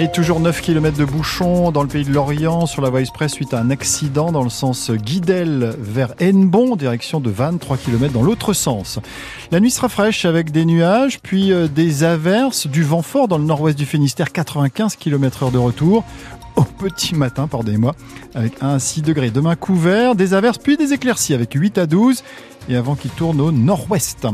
Et toujours 9 km de bouchons dans le pays de Lorient sur la voie express suite à un accident dans le sens Guidel vers Hennebon, direction de Vannes, 3 km dans l'autre sens. La nuit sera fraîche avec des nuages, puis euh, des averses, du vent fort dans le nord-ouest du Finistère, 95 km heure de retour au petit matin, pardonnez-moi, avec 1 à 6 degrés. Demain couvert, des averses puis des éclaircies avec 8 à 12 et avant qu'il tourne au nord-ouest.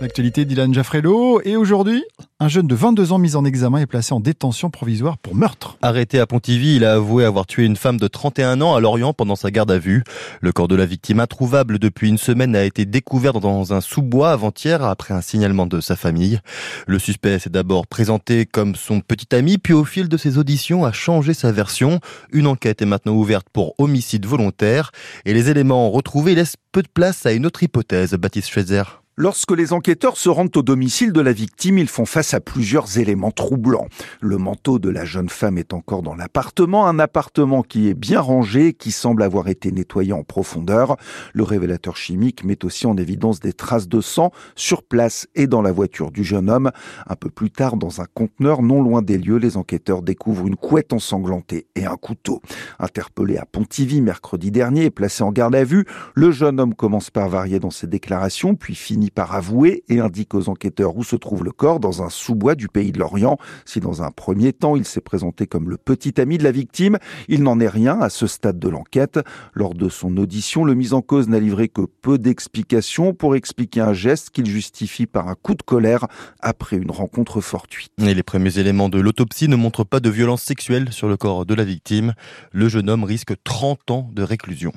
L'actualité d'Ilan Jaffrello. Et aujourd'hui, un jeune de 22 ans mis en examen est placé en détention provisoire pour meurtre. Arrêté à Pontivy, il a avoué avoir tué une femme de 31 ans à Lorient pendant sa garde à vue. Le corps de la victime, introuvable depuis une semaine, a été découvert dans un sous-bois avant-hier après un signalement de sa famille. Le suspect s'est d'abord présenté comme son petit ami, puis au fil de ses auditions a changé sa version. Une enquête est maintenant ouverte pour homicide volontaire et les éléments retrouvés laissent peu de place à une autre hypothèse, Baptiste Schweitzer. Lorsque les enquêteurs se rendent au domicile de la victime, ils font face à plusieurs éléments troublants. Le manteau de la jeune femme est encore dans l'appartement, un appartement qui est bien rangé, qui semble avoir été nettoyé en profondeur. Le révélateur chimique met aussi en évidence des traces de sang sur place et dans la voiture du jeune homme. Un peu plus tard, dans un conteneur non loin des lieux, les enquêteurs découvrent une couette ensanglantée et un couteau. Interpellé à Pontivy mercredi dernier et placé en garde à vue, le jeune homme commence par varier dans ses déclarations, puis finit par avouer et indique aux enquêteurs où se trouve le corps dans un sous-bois du pays de l'Orient. Si dans un premier temps il s'est présenté comme le petit ami de la victime, il n'en est rien à ce stade de l'enquête. Lors de son audition, le mis en cause n'a livré que peu d'explications pour expliquer un geste qu'il justifie par un coup de colère après une rencontre fortuite. Et les premiers éléments de l'autopsie ne montrent pas de violence sexuelle sur le corps de la victime. Le jeune homme risque 30 ans de réclusion.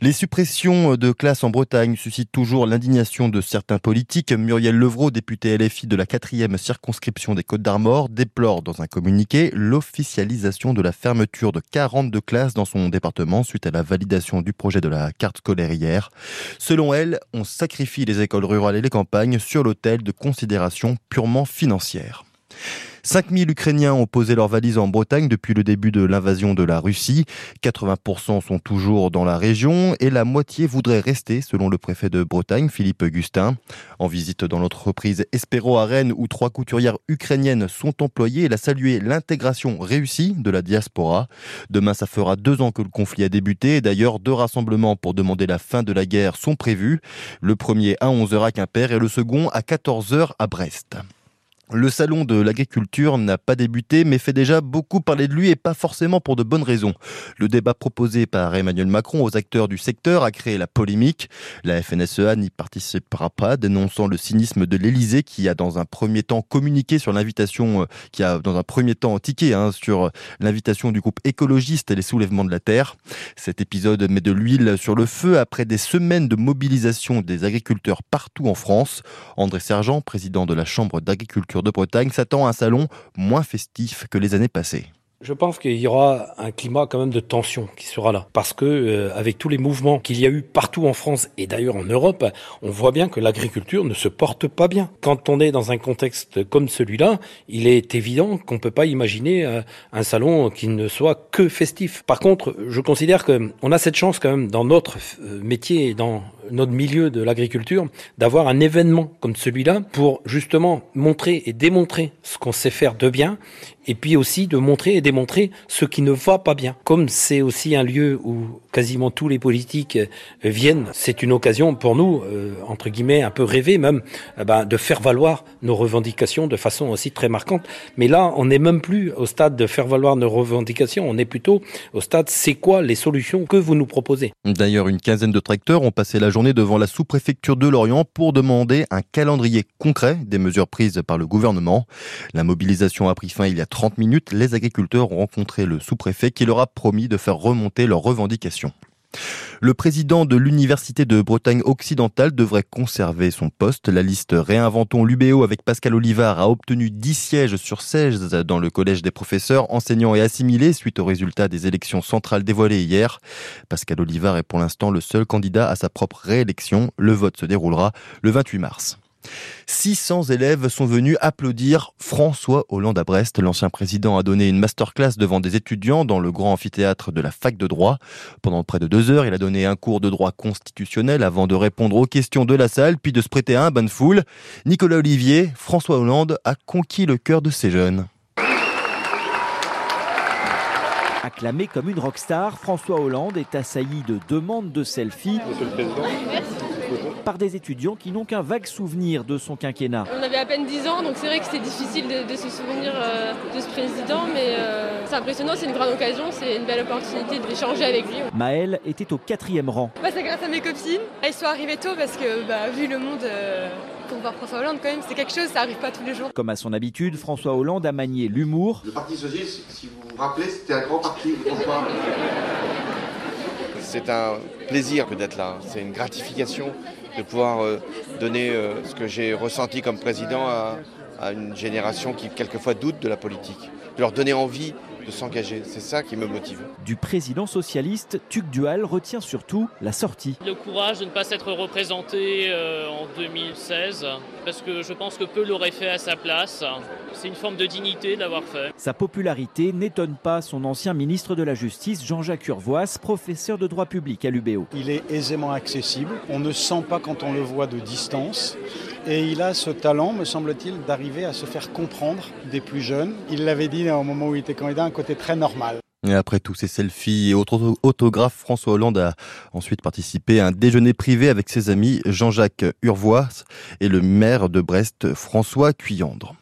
Les suppressions de classes en Bretagne suscitent toujours l'indignation de certains politiques. Muriel Levrault, députée LFI de la quatrième circonscription des Côtes d'Armor, déplore dans un communiqué l'officialisation de la fermeture de 42 classes dans son département suite à la validation du projet de la carte scolaire hier. Selon elle, on sacrifie les écoles rurales et les campagnes sur l'autel de considérations purement financières. 5000 Ukrainiens ont posé leurs valises en Bretagne depuis le début de l'invasion de la Russie. 80% sont toujours dans la région et la moitié voudrait rester, selon le préfet de Bretagne, Philippe Augustin. En visite dans l'entreprise Espero à Rennes, où trois couturières ukrainiennes sont employées, il a salué l'intégration réussie de la diaspora. Demain, ça fera deux ans que le conflit a débuté. D'ailleurs, deux rassemblements pour demander la fin de la guerre sont prévus. Le premier à 11h à Quimper et le second à 14h à Brest. Le salon de l'agriculture n'a pas débuté, mais fait déjà beaucoup parler de lui et pas forcément pour de bonnes raisons. Le débat proposé par Emmanuel Macron aux acteurs du secteur a créé la polémique. La FNSEA n'y participera pas, dénonçant le cynisme de l'Elysée qui a dans un premier temps communiqué sur l'invitation, euh, qui a dans un premier temps tiqué hein, sur l'invitation du groupe écologiste et les soulèvements de la terre. Cet épisode met de l'huile sur le feu après des semaines de mobilisation des agriculteurs partout en France. André Sergent, président de la Chambre d'agriculture de Bretagne s'attend à un salon moins festif que les années passées. Je pense qu'il y aura un climat quand même de tension qui sera là, parce que euh, avec tous les mouvements qu'il y a eu partout en France et d'ailleurs en Europe, on voit bien que l'agriculture ne se porte pas bien. Quand on est dans un contexte comme celui-là, il est évident qu'on peut pas imaginer euh, un salon qui ne soit que festif. Par contre, je considère que on a cette chance quand même dans notre euh, métier et dans notre milieu de l'agriculture d'avoir un événement comme celui-là pour justement montrer et démontrer ce qu'on sait faire de bien et puis aussi de montrer et démontrer ce qui ne va pas bien. Comme c'est aussi un lieu où quasiment tous les politiques euh, viennent, c'est une occasion pour nous, euh, entre guillemets, un peu rêver même, euh, ben, de faire valoir nos revendications de façon aussi très marquante. Mais là, on n'est même plus au stade de faire valoir nos revendications, on est plutôt au stade c'est quoi les solutions que vous nous proposez? D'ailleurs, une quinzaine de tracteurs ont passé la journée devant la sous-préfecture de Lorient pour demander un calendrier concret des mesures prises par le gouvernement. La mobilisation a pris fin il y a 30 minutes, les agriculteurs ont rencontré le sous-préfet qui leur a promis de faire remonter leurs revendications. Le président de l'Université de Bretagne occidentale devrait conserver son poste. La liste Réinventons l'UBO avec Pascal Olivard a obtenu 10 sièges sur 16 dans le collège des professeurs, enseignants et assimilés suite aux résultats des élections centrales dévoilées hier. Pascal Olivard est pour l'instant le seul candidat à sa propre réélection. Le vote se déroulera le 28 mars. 600 élèves sont venus applaudir François Hollande à Brest. L'ancien président a donné une masterclass devant des étudiants dans le grand amphithéâtre de la fac de droit. Pendant près de deux heures, il a donné un cours de droit constitutionnel avant de répondre aux questions de la salle, puis de se prêter à un bain de foule. Nicolas Olivier, François Hollande a conquis le cœur de ces jeunes. Acclamé comme une rockstar, François Hollande est assailli de demandes de selfies par des étudiants qui n'ont qu'un vague souvenir de son quinquennat. On avait à peine 10 ans, donc c'est vrai que c'était difficile de, se souvenir euh, de ce président, mais euh, c'est impressionnant, c'est une grande occasion, c'est une belle opportunité d'échanger avec lui. Maëlle était au quatrième rang. Bah, c'est grâce à mes copines. Elles sont arrivées tôt parce que, bah, vu le monde, euh, pour voir François Hollande, quand même, c'est quelque chose, ça arrive pas tous les jours. Comme à son habitude, François Hollande a manié l'humour. Le Parti Socialiste, si vous vous rappelez, c'était un grand parti. C'est un plaisir d'être là, c'est une gratification de pouvoir euh, donner euh, ce que j'ai ressenti comme président à une génération qui quelquefois doute de la politique, de leur donner envie de s'engager. C'est ça qui me motive. Du président socialiste, Tuc Dual retient surtout la sortie. Le courage de ne pas s'être représenté euh, en 2016, parce que je pense que peu l'aurait fait à sa place. C'est une forme de dignité d'avoir fait. Sa popularité n'étonne pas son ancien ministre de la Justice, Jean-Jacques Urvoas, professeur de droit public à l'UBO. Il est aisément accessible, on ne sent pas quand on le voit de distance. Et il a ce talent, me semble-t-il, d'arriver à se faire comprendre des plus jeunes. Il l'avait dit au moment où il était candidat, un côté très normal. Et après tous ces selfies et autres autographes, François Hollande a ensuite participé à un déjeuner privé avec ses amis Jean-Jacques Urvois et le maire de Brest, François Cuyandre.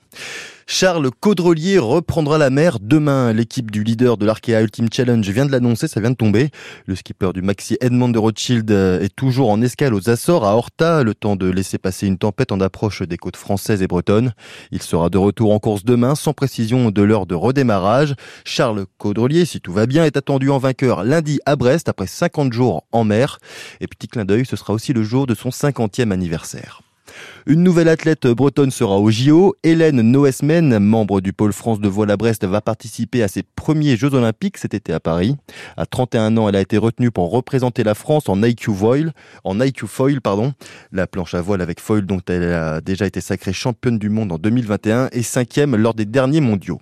Charles Caudrelier reprendra la mer demain. L'équipe du leader de l'Arkea Ultimate Challenge vient de l'annoncer, ça vient de tomber. Le skipper du Maxi Edmond de Rothschild est toujours en escale aux Açores, à Horta, le temps de laisser passer une tempête en approche des côtes françaises et bretonnes. Il sera de retour en course demain, sans précision de l'heure de redémarrage. Charles Caudrelier, si tout va bien, est attendu en vainqueur lundi à Brest, après 50 jours en mer. Et petit clin d'œil, ce sera aussi le jour de son 50e anniversaire. Une nouvelle athlète bretonne sera au JO. Hélène Noesmen, membre du pôle France de voile à Brest, va participer à ses premiers Jeux Olympiques cet été à Paris. À 31 ans, elle a été retenue pour représenter la France en IQ foil, en IQ pardon. La planche à voile avec foil dont elle a déjà été sacrée championne du monde en 2021 et cinquième lors des derniers mondiaux.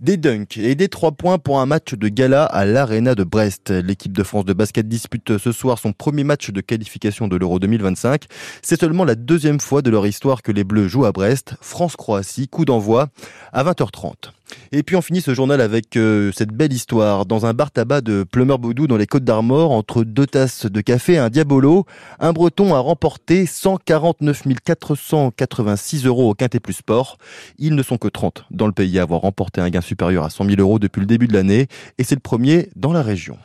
Des dunks et des trois points pour un match de gala à l'Arena de Brest. L'équipe de France de basket dispute ce soir son premier match de qualification de l'Euro 2025. C'est seulement la deuxième fois de leur histoire que les Bleus jouent à Brest. France-Croatie, coup d'envoi à 20h30. Et puis on finit ce journal avec euh, cette belle histoire. Dans un bar tabac de Plumeur-Baudou dans les Côtes d'Armor, entre deux tasses de café et un diabolo, un breton a remporté 149 486 euros au Quintet Plus Sport. Ils ne sont que 30 dans le pays à avoir remporté un gain supérieur à 100 000 euros depuis le début de l'année et c'est le premier dans la région.